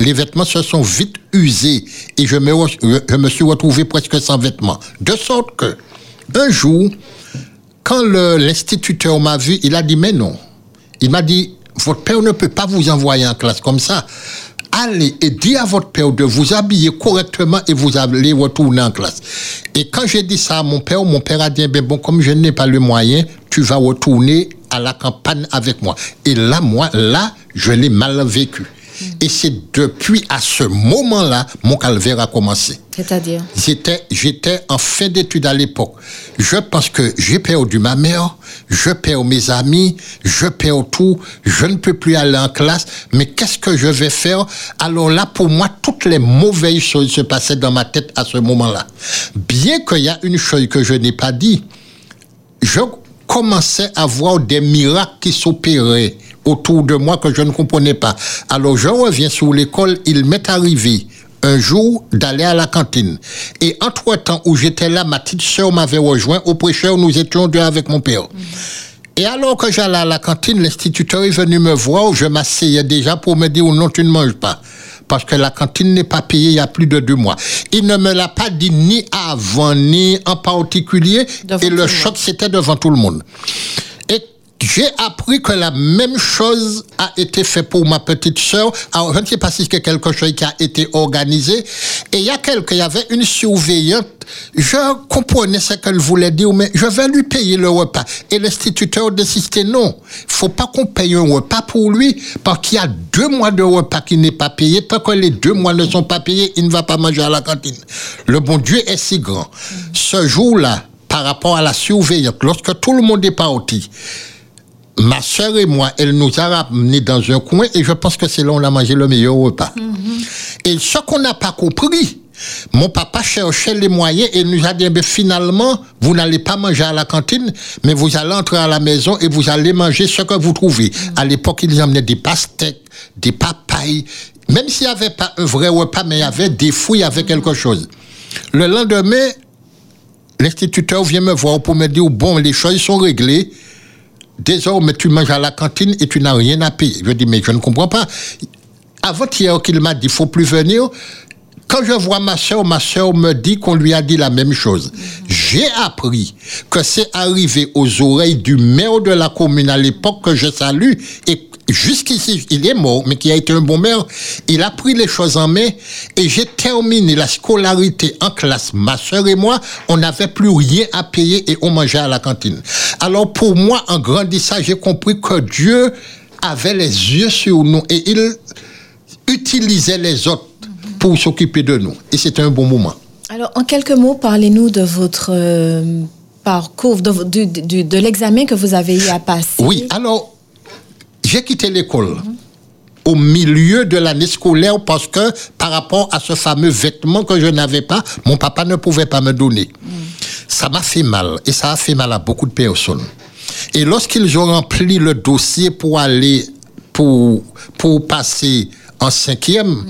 Les vêtements se sont vite usés et je me, je me suis retrouvé presque sans vêtements. De sorte que, un jour, quand l'instituteur m'a vu, il a dit, mais non. Il m'a dit, votre père ne peut pas vous envoyer en classe comme ça. Allez et dis à votre père de vous habiller correctement et vous allez retourner en classe. Et quand j'ai dit ça à mon père, mon père a dit, ben bon, comme je n'ai pas le moyen, tu vas retourner à la campagne avec moi. Et là, moi, là, je l'ai mal vécu. Et c'est depuis à ce moment-là, mon calvaire a commencé. C'est-à-dire? J'étais, j'étais en fin d'études à l'époque. Je pense que j'ai perdu ma mère, je perds mes amis, je perds tout, je ne peux plus aller en classe, mais qu'est-ce que je vais faire? Alors là, pour moi, toutes les mauvaises choses se passaient dans ma tête à ce moment-là. Bien qu'il y a une chose que je n'ai pas dit, je commençais à voir des miracles qui s'opéraient autour de moi que je ne comprenais pas. Alors je reviens sur l'école, il m'est arrivé un jour d'aller à la cantine. Et entre-temps où j'étais là, ma petite sœur m'avait rejoint. Au prêcheur, nous étions deux avec mon père. Et alors que j'allais à la cantine, l'instituteur est venu me voir, je m'asseyais déjà pour me dire non, tu ne manges pas. Parce que la cantine n'est pas payée il y a plus de deux mois. Il ne me l'a pas dit ni avant, ni en particulier. Devant et le choc, c'était devant tout le monde. Et j'ai appris que la même chose a été fait pour ma petite sœur. Alors, je ne sais pas si c'est quelque chose qui a été organisé. Et il y a quelqu'un, il y avait une surveillante. Je comprenais ce qu'elle voulait dire, mais je vais lui payer le repas. Et l'instituteur décidait non. Il faut pas qu'on paye un repas pour lui, parce qu'il y a deux mois de repas qui n'est pas payé. Tant que les deux mois ne sont pas payés, il ne va pas manger à la cantine. Le bon Dieu est si grand. Ce jour-là, par rapport à la surveillance, lorsque tout le monde est parti, ma soeur et moi, elle nous a ramenés dans un coin et je pense que c'est là où on a mangé le meilleur repas. Mhm. Et ce qu'on n'a pas compris, mon papa cherchait les moyens et nous a dit, eh finalement, vous n'allez pas manger à la cantine, mais vous allez entrer à la maison et vous allez manger ce que vous trouvez. Mhm. À l'époque, ils amenaient des pastèques, des papayes, même s'il n'y avait pas un vrai repas, mais il y avait des fouilles, il y avait quelque chose. Le lendemain, l'instituteur vient me voir pour me dire, bon, les choses sont réglées, désormais tu manges à la cantine et tu n'as rien à payer. Je dis, mais je ne comprends pas. Avant-hier qu'il m'a dit, faut plus venir, quand je vois ma soeur, ma soeur me dit qu'on lui a dit la même chose. J'ai appris que c'est arrivé aux oreilles du maire de la commune à l'époque que je salue et jusqu'ici, il est mort, mais qui a été un bon maire. Il a pris les choses en main et j'ai terminé la scolarité en classe. Ma soeur et moi, on n'avait plus rien à payer et on mangeait à la cantine. Alors pour moi, en grandissant, j'ai compris que Dieu avait les yeux sur nous et il utilisait les autres pour s'occuper de nous. Et c'était un bon moment. Alors, en quelques mots, parlez-nous de votre euh, parcours, de, de, de l'examen que vous avez eu à passer. Oui, alors, j'ai quitté l'école au milieu de l'année scolaire parce que par rapport à ce fameux vêtement que je n'avais pas, mon papa ne pouvait pas me donner. Ça m'a fait mal et ça a fait mal à beaucoup de personnes. Et lorsqu'ils ont rempli le dossier pour aller, pour, pour passer en cinquième,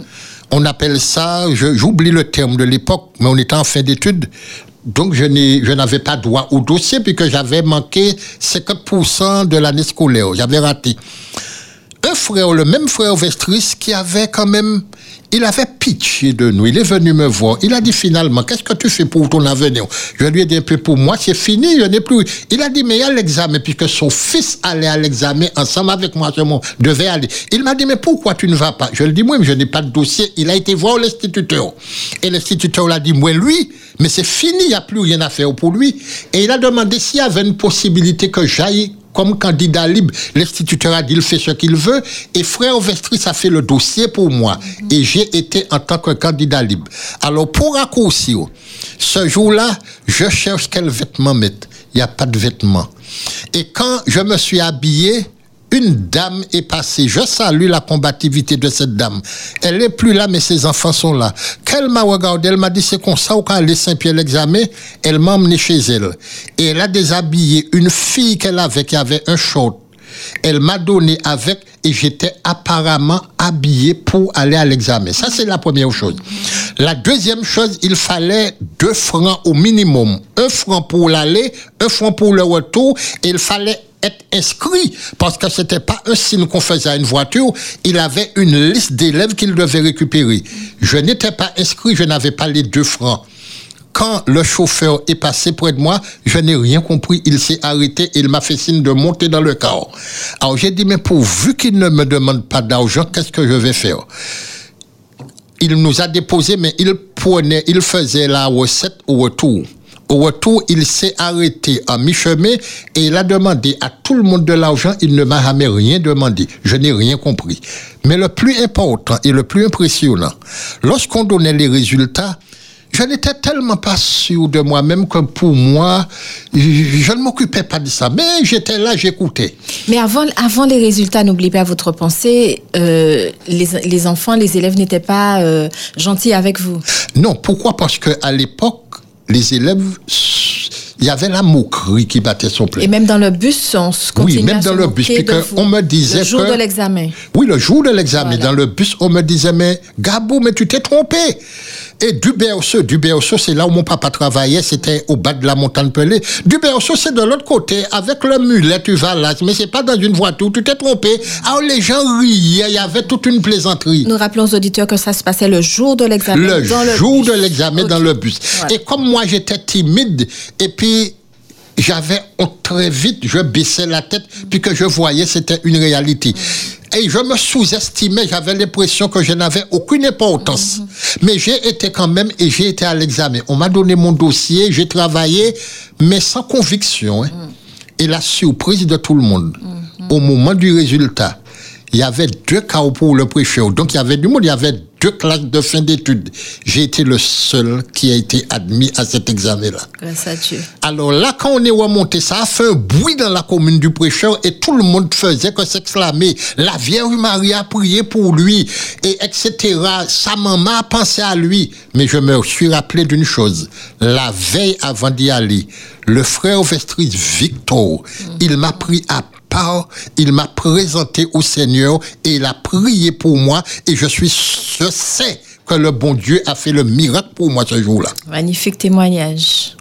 on appelle ça, j'oublie le terme de l'époque, mais on était en fin d'études, donc, je n'avais pas droit au dossier puisque j'avais manqué 50% de l'année scolaire. J'avais raté. Un frère, le même frère Vestris, qui avait quand même, il avait pitié de nous. Il est venu me voir. Il a dit finalement, qu'est-ce que tu fais pour ton avenir? Je lui ai dit pour moi, c'est fini, je n'ai plus. Il a dit, mais il y a l'examen, puisque son fils allait à l'examen ensemble avec moi, moment, devait aller. Il m'a dit, mais pourquoi tu ne vas pas? Je lui ai dit, moi, je n'ai pas de dossier. Il a été voir l'instituteur. Et l'instituteur l'a dit, moi, lui, mais c'est fini, il n'y a plus rien à faire pour lui. Et il a demandé s'il y avait une possibilité que j'aille comme candidat libre. L'instituteur a dit, il fait ce qu'il veut. Et frère Vestris a fait le dossier pour moi. Et j'ai été en tant que candidat libre. Alors, pour raccourcir, ce jour-là, je cherche quel vêtement mettre. Il n'y a pas de vêtements. Et quand je me suis habillé, une dame est passée. Je salue la combativité de cette dame. Elle n'est plus là, mais ses enfants sont là. Qu'elle m'a regardé, elle m'a dit, c'est comme ça, quand elle est Saint-Pierre l'examen, elle m'a emmené chez elle. Et elle a déshabillé une fille qu'elle avait, qui avait un short. Elle m'a donné avec et j'étais apparemment habillé pour aller à l'examen. Ça, c'est la première chose. La deuxième chose, il fallait deux francs au minimum. Un franc pour l'aller, un franc pour le retour. Et il fallait inscrit parce que c'était pas un signe qu'on faisait à une voiture. Il avait une liste d'élèves qu'il devait récupérer. Je n'étais pas inscrit, je n'avais pas les deux francs. Quand le chauffeur est passé près de moi, je n'ai rien compris. Il s'est arrêté et il m'a fait signe de monter dans le car. Alors j'ai dit, mais pourvu qu'il ne me demande pas d'argent, qu'est-ce que je vais faire? Il nous a déposé, mais il prenait, il faisait la recette au retour. Au retour, il s'est arrêté à mi-chemin et il a demandé à tout le monde de l'argent. Il ne m'a jamais rien demandé. Je n'ai rien compris. Mais le plus important et le plus impressionnant, lorsqu'on donnait les résultats, je n'étais tellement pas sûr de moi-même que pour moi, je ne m'occupais pas de ça. Mais j'étais là, j'écoutais. Mais avant, avant les résultats, n'oubliez pas votre pensée, euh, les, enfants, les élèves n'étaient pas euh, gentils avec vous. Non, pourquoi? Parce qu'à l'époque, les élèves, il y avait la moquerie qui battait son plein. Et même dans le bus, on se Oui, même dans le bus, on me disait Le jour de l'examen. Oui, le jour de l'examen. Dans le bus, on me disait, mais Gabou, mais tu t'es trompé. Et du Berceau, du Berceau, c'est là où mon papa travaillait, c'était au bas de la montagne Pelée. Du Berceau, c'est de l'autre côté, avec le mulet, tu vas là, mais c'est pas dans une voiture, tu t'es trompé. Alors les gens riaient, il y avait toute une plaisanterie. Nous rappelons aux auditeurs que ça se passait le jour de l'examen. Le jour de l'examen dans le bus. Et comme moi j'étais timide, et puis j'avais très vite, je baissais la tête, puis que je voyais c'était une réalité. Et je me sous-estimais, j'avais l'impression que je n'avais aucune importance. Mais j'ai été quand même, et j'ai été à l'examen. On m'a donné mon dossier, j'ai travaillé, mais sans conviction. Hein. Et la surprise de tout le monde, au moment du résultat, il y avait deux cas pour le prêcheur. Donc il y avait du monde, il y avait deux classes de fin d'études. J'ai été le seul qui a été admis à cet examen-là. Grâce à Dieu. Alors là, quand on est remonté, ça a fait un bruit dans la commune du prêcheur et tout le monde faisait que s'exclamer. La Vierge Marie a prié pour lui et etc. Sa maman a pensé à lui. Mais je me suis rappelé d'une chose. La veille avant d'y aller, le frère Vestris Victor, il m'a pris à il m'a présenté au Seigneur et il a prié pour moi et je suis, je sais que le bon Dieu a fait le miracle pour moi ce jour-là. Magnifique témoignage.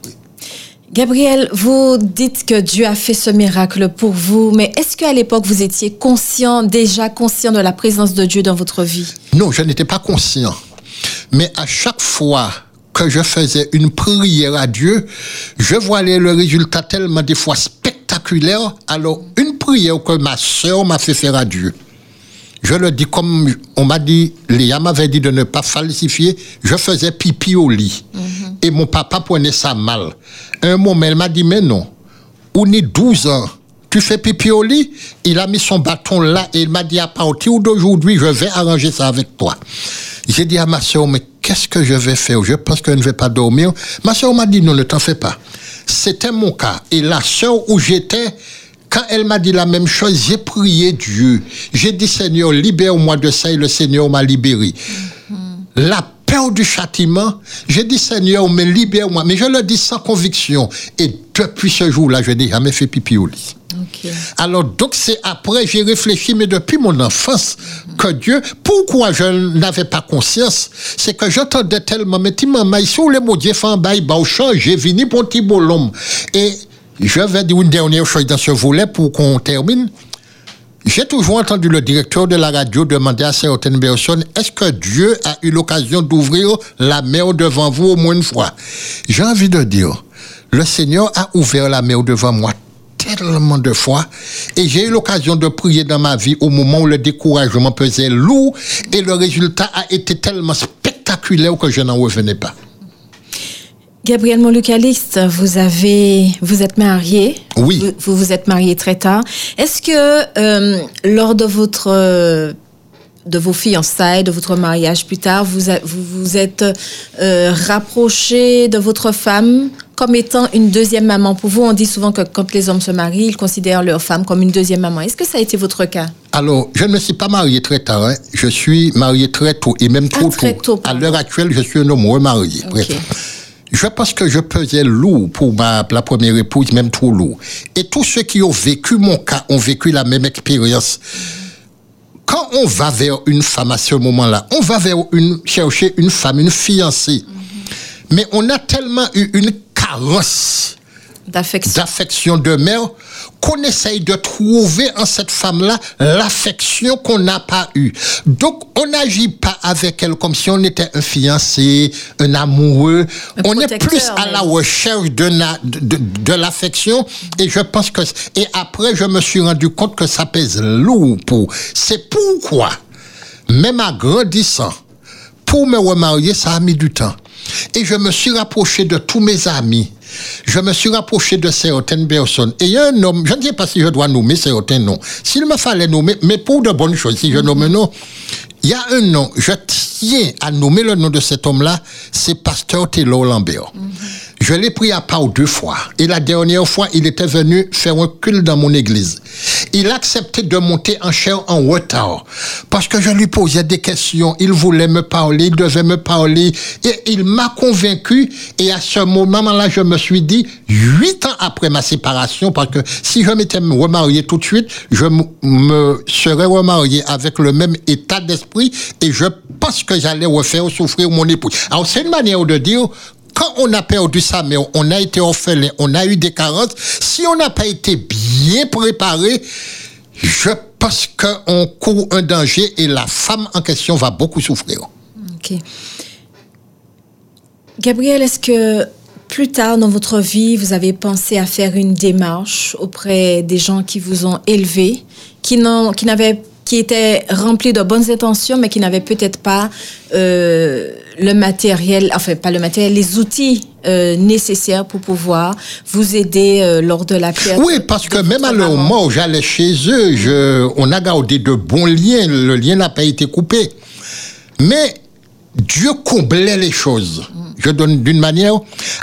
Gabriel, vous dites que Dieu a fait ce miracle pour vous, mais est-ce qu'à l'époque vous étiez conscient, déjà conscient de la présence de Dieu dans votre vie? Non, je n'étais pas conscient. Mais à chaque fois que je faisais une prière à Dieu, je voyais le résultat tellement des fois spectaculaire. Alors, une prière que ma soeur m'a fait faire à Dieu. Je le dis comme on m'a dit, Léa m'avait dit de ne pas falsifier. Je faisais pipi au lit. Mhm. Et mon papa prenait ça mal. Un moment, elle m'a dit, mais non, on est 12 ans. Tu fais pipi au lit? Il a mis son bâton là et il m'a dit, à partir d'aujourd'hui, je vais arranger ça avec toi. J'ai dit à ma soeur, mais qu'est-ce que je vais faire Je pense que je ne vais pas dormir? Ma soeur m'a dit, non, ne t'en fais pas. C'était mon cas. Et la soeur où j'étais, quand elle m'a dit la même chose, j'ai prié Dieu. J'ai dit, Seigneur, libère-moi de ça et le Seigneur m'a libéré. Peur du châtiment, j'ai dit, Seigneur, mais libère-moi. Mais je le dis sans conviction. Et depuis ce jour-là, je n'ai jamais fait pipi au lit. Alors, donc, c'est après, j'ai réfléchi, mais depuis mon enfance, que Dieu, pourquoi je n'avais pas conscience, c'est que j'entendais tellement, mais tu m'as sur les mots, Dieu fait un bail, j'ai venu pour petit l'homme. Et je vais dire une dernière chose dans ce volet pour qu'on termine. J'ai toujours entendu le directeur de la radio demander à certaines personnes, est-ce que Dieu a eu l'occasion d'ouvrir la mer devant vous au moins une fois? J'ai envie de dire, le Seigneur a ouvert la mer devant moi tellement de fois et j'ai eu l'occasion de prier dans ma vie au moment où le découragement pesait lourd et le résultat a été tellement spectaculaire que je n'en revenais pas. Gabriel Molucaliste, vous avez, vous êtes marié. Oui. Vous vous êtes marié très tard. Est-ce que euh, lors de votre de vos fiançailles, de votre mariage plus tard, vous vous, vous êtes euh, rapproché de votre femme comme étant une deuxième maman? Pour vous, on dit souvent que quand les hommes se marient, ils considèrent leur femme comme une deuxième maman. Est-ce que ça a été votre cas? Alors, je ne me suis pas marié très tard. Hein. Je suis marié très tôt et même trop ah, tôt. à l'heure actuelle, je suis un homme remarié. Je pense que je pesais lourd pour ma, la première épouse, même trop lourd. Et tous ceux qui ont vécu mon cas ont vécu la même expérience. Quand on va vers une femme à ce moment-là, on va vers une, chercher une femme, une fiancée. Mais on a tellement eu une carence d'affection de mère qu'on essaye de trouver en cette femme-là l'affection qu'on n'a pas eue. Donc, on n'agit pas avec elle comme si on était un fiancé, un amoureux. on est plus à la recherche de, de, de, l'affection. Et je pense que... Et après, je me suis rendu compte que ça pèse lourd pour... C'est pourquoi, même à grandissant, pour me remarier, ça a mis du temps. Et je me suis rapproché de tous mes amis. Je me suis rapproché de certaines personnes. Et il y a un homme, je ne sais pas si je dois nommer certains noms. S'il me fallait nommer, mais pour de bonnes choses, si je nomme un nom, il y a un nom, je tiens à nommer le nom de cet homme-là, c'est Pasteur Taylor Lambert. Je l'ai pris à part deux fois. Et la dernière fois, il était venu faire un culte dans mon église. Il acceptait de monter en chair en retard. Parce que je lui posais des questions. Il voulait me parler, il devait me parler. Et il m'a convaincu. Et à ce moment-là, je me suis dit, huit ans après ma séparation, parce que si je m'étais remarié tout de suite, je me serais remarié avec le même état d'esprit. Et je pense que j'allais refaire souffrir mon époux. Alors, c'est une manière de dire quand on a perdu ça, mais on a été orphelin, on a eu des carences, si on n'a pas été bien préparé, je pense qu'on court un danger et la femme en question va beaucoup souffrir. Ok. Gabriel, est-ce que plus tard dans votre vie, vous avez pensé à faire une démarche auprès des gens qui vous ont élevé, qui étaient remplis de bonnes intentions, mais qui n'avaient peut-être pas euh, le matériel, enfin pas le matériel, les outils euh, nécessaires pour pouvoir vous aider euh, lors de la période. Oui, parce que même à le moment où j'allais chez eux, je, on a gardé de bons liens, le lien n'a pas été coupé. Mais Dieu comblait les choses. Je donne d'une manière,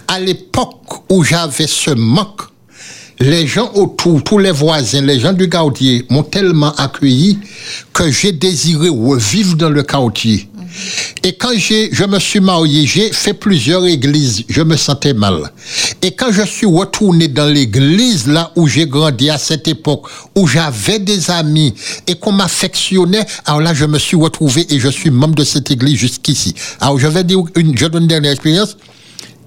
à l'époque où j'avais ce manque, les gens autour, tous les voisins, les gens du quartier m'ont tellement accueilli que j'ai désiré revivre dans le quartier. Et quand je me suis marié, j'ai fait plusieurs églises, je me sentais mal. Et quand je suis retourné dans l'église là où j'ai grandi à cette époque, où j'avais des amis et qu'on m'affectionnait, alors là je me suis retrouvé et je suis membre de cette église jusqu'ici. Alors je vais dire une, je donne une dernière expérience.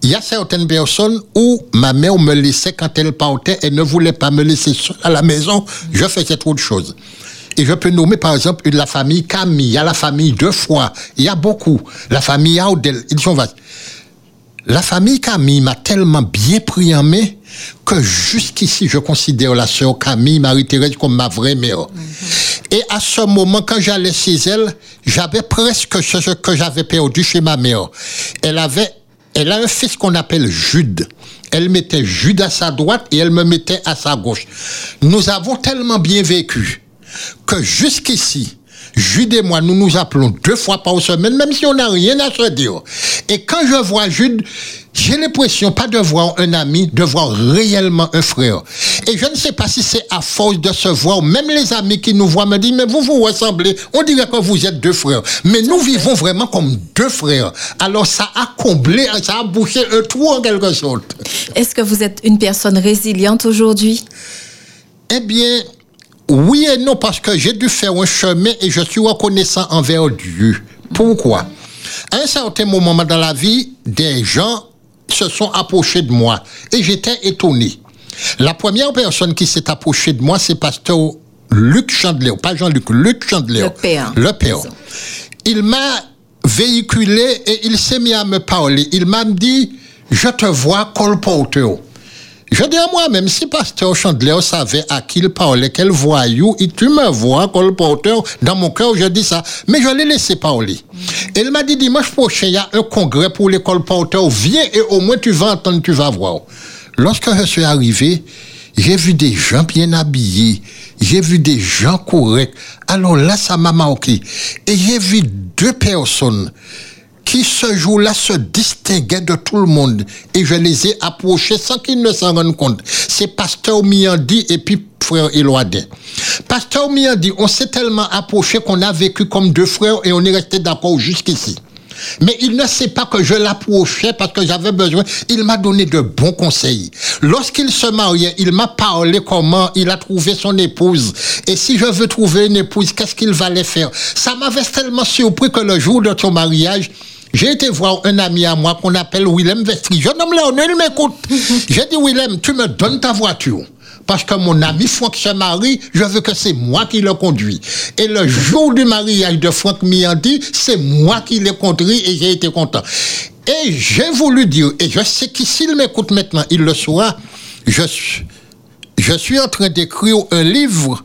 Il y a certaines personnes où ma mère me laissait quand elle partait, et ne voulait pas me laisser seule à la maison, je faisais trop de choses. Et je peux nommer par exemple la famille Camille, il y a la famille Deux Fois, il y a beaucoup. La famille Audel, ils sont vastes. La famille Camille m'a tellement bien pris en main que jusqu'ici, je considère la sœur Camille, Marie-Thérèse, comme ma vraie mère. Mm-hmm. Et à ce moment, quand j'allais chez elle, j'avais presque ce que j'avais perdu chez ma mère. Elle avait elle a un fils qu'on appelle Jude. Elle mettait Jude à sa droite et elle me mettait à sa gauche. Nous avons tellement bien vécu que jusqu'ici, Jude et moi, nous nous appelons deux fois par semaine, même si on n'a rien à se dire. Et quand je vois Jude, j'ai l'impression pas de voir un ami, de voir réellement un frère. Et je ne sais pas si c'est à force de se voir, même les amis qui nous voient me disent, mais vous vous ressemblez, on dirait que vous êtes deux frères. Mais nous vivons vraiment comme deux frères. Alors ça a comblé, ça a bouché un trou en quelque sorte. Est-ce que vous êtes une personne résiliente aujourd'hui? Eh bien, oui et non, parce que j'ai dû faire un chemin et je suis reconnaissant envers Dieu. Pourquoi? À un certain moment dans la vie, des gens se sont approchés de moi et j'étais étonné. La première personne qui s'est approchée de moi, c'est pasteur Luc Chandler, pas Jean-Luc, Luc Chandler. Le père. Le père. Il m'a véhiculé et il s'est mis à me parler. Il m'a dit, je te vois colporteur. Je dis à moi, même si pasteur Chandler savait à qui il parlait, quel voyou, et tu me vois, colporteur, dans mon cœur, je dis ça. Mais je l'ai laissé parler. Il m'a dit, dimanche prochain, il y a un congrès pour les colporteurs. Viens et au moins tu vas entendre, tu vas voir. Lorsque je suis arrivé, j'ai vu des gens bien habillés. J'ai vu des gens corrects. Alors là, ça m'a marqué. Et j'ai vu deux personnes qui ce jour-là se distinguaient de tout le monde. Et je les ai approchés sans qu'ils ne s'en rendent compte. C'est Pasteur Miandi et puis frère Eloadin. Pasteur Miandi, on s'est tellement approché qu'on a vécu comme deux frères et on est resté d'accord jusqu'ici. Mais il ne sait pas que je l'approchais parce que j'avais besoin. Il m'a donné de bons conseils. Lorsqu'il se mariait, il m'a parlé comment il a trouvé son épouse. Et si je veux trouver une épouse, qu'est-ce qu'il va faire? Ça m'avait tellement surpris que le jour de son mariage, j'ai été voir un ami à moi qu'on appelle Willem Vestry. Je nomme là, il m'écoute. [LAUGHS] J'ai dit, Willem, tu me donnes ta voiture. Parce que mon ami Franck se marie, je veux que c'est moi qui le conduis. Et le jour du mariage de Franck Miandi, c'est moi qui l'ai conduit et j'ai été content. Et j'ai voulu dire, et je sais qu'il m'écoute maintenant, il le saura, je, je suis en train d'écrire un livre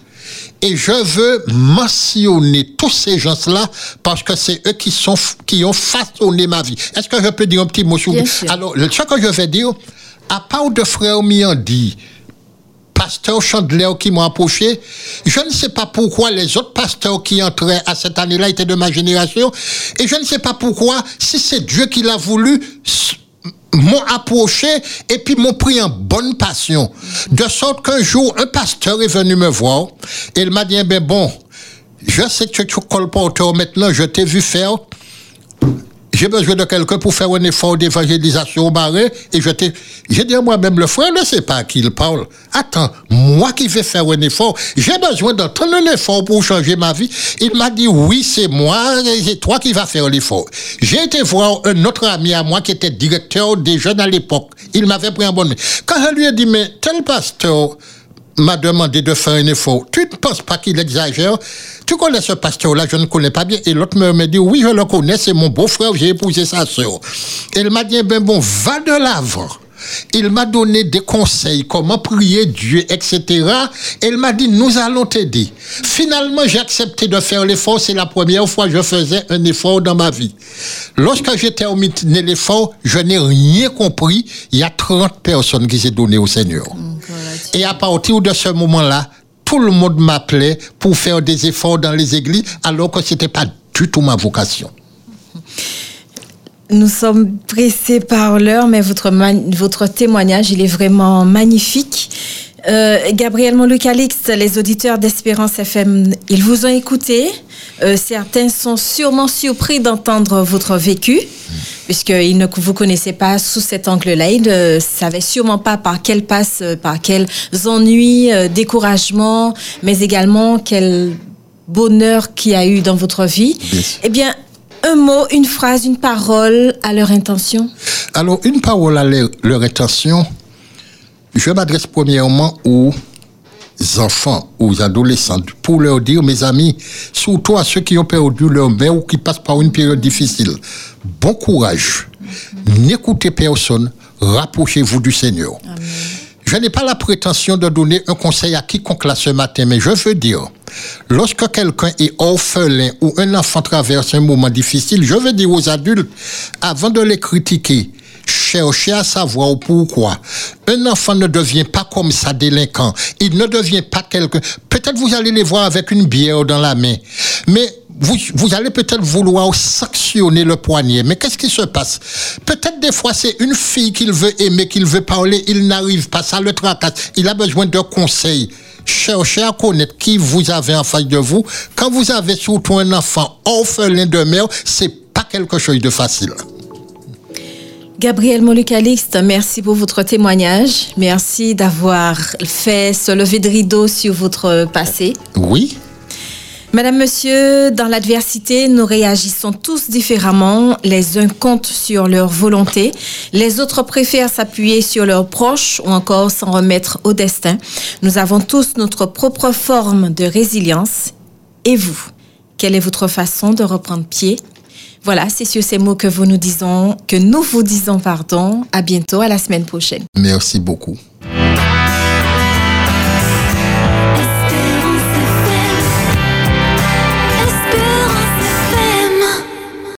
et je veux mentionner tous ces gens-là parce que c'est eux qui, sont, qui ont façonné ma vie. Est-ce que je peux dire un petit mot sur Alors, ce que je vais dire, à part de frère Miandi, pasteur Chandler qui m'ont approché. Je ne sais pas pourquoi les autres pasteurs qui entraient à cette année-là étaient de ma génération. Et je ne sais pas pourquoi, si c'est Dieu qui l'a voulu, m'ont approché et puis m'ont pris en bonne passion. De sorte qu'un jour, un pasteur est venu me voir et il m'a dit, ben bon, je sais que tu es colporteur maintenant, je t'ai vu faire j'ai besoin de quelqu'un pour faire un effort d'évangélisation au marais. Et j'ai dit à moi-même, le frère ne sait pas à qui il parle. Attends, moi qui vais faire un effort, j'ai besoin d'entendre un effort pour changer ma vie. Il m'a dit, oui, c'est moi, c'est toi qui vas faire l'effort. J'ai été voir un autre ami à moi qui était directeur des jeunes à l'époque. Il m'avait pris en bonne Quand je lui ai dit, mais tel pasteur, m'a demandé de faire un effort. Tu ne penses pas qu'il exagère? Tu connais ce pasteur-là, je ne connais pas bien. Et l'autre me dit, oui, je le connais, c'est mon beau-frère, j'ai épousé sa soeur. Elle m'a dit, ben bon, va de l'avant. Il m'a donné des conseils, comment prier Dieu, etc. Et il m'a dit, nous allons t'aider. Finalement, j'ai accepté de faire l'effort. C'est la première fois que je faisais un effort dans ma vie. Lorsque j'ai terminé l'effort, je n'ai rien compris. Il y a 30 personnes qui s'est donné au Seigneur. Et à partir de ce moment-là, tout le monde m'appelait pour faire des efforts dans les églises, alors que ce n'était pas du tout ma vocation. [LAUGHS] Nous sommes pressés par l'heure, mais votre, votre témoignage, il est vraiment magnifique. Euh, Gabriel Molucalix, les auditeurs d'Espérance FM, ils vous ont écouté. Euh, certains sont sûrement surpris d'entendre votre vécu, puisqu'ils ne vous connaissaient pas sous cet angle-là. Ils ne savaient sûrement pas par quel passe, par quels ennuis, euh, découragement, mais également quel bonheur qu'il y a eu dans votre vie. Eh bien, un mot, une phrase, une parole à leur intention? Alors, une parole à leur, intention, je m'adresse premièrement aux enfants, aux adolescents, pour leur dire, mes amis, surtout à ceux qui ont perdu leur mère ou qui passent par une période difficile, bon courage. N'écoutez personne, rapprochez-vous du Seigneur. Je n'ai pas la prétention de donner un conseil à quiconque là ce matin, mais je veux dire, lorsque quelqu'un est orphelin ou un enfant traverse un moment difficile, je veux dire aux adultes, avant de les critiquer, cherchez à savoir pourquoi. Un enfant ne devient pas comme ça délinquant. Il ne devient pas quelqu'un. Peut-être vous allez les voir avec une bière dans la main. Mais vous, allez peut-être vouloir sanctionner le poignet. Mais qu'est-ce qui se passe? Peut-être des fois c'est une fille qu'il veut aimer, qu'il veut parler, il n'arrive pas, ça le tracasse. Il a besoin de conseils. Cherchez à connaître qui vous avez en face de vous. Quand vous avez surtout un enfant orphelin de mère, c'est pas quelque chose de facile. Gabriel Molucalixte, merci pour votre témoignage. Merci d'avoir fait ce lever de rideau sur votre passé. Oui. Madame, Monsieur, dans l'adversité, nous réagissons tous différemment. Les uns comptent sur leur volonté, les autres préfèrent s'appuyer sur leurs proches ou encore s'en remettre au destin. Nous avons tous notre propre forme de résilience. Et vous, quelle est votre façon de reprendre pied? Voilà, c'est sur ces mots que vous nous disons, que nous vous disons pardon. À bientôt, à la semaine prochaine. Merci beaucoup.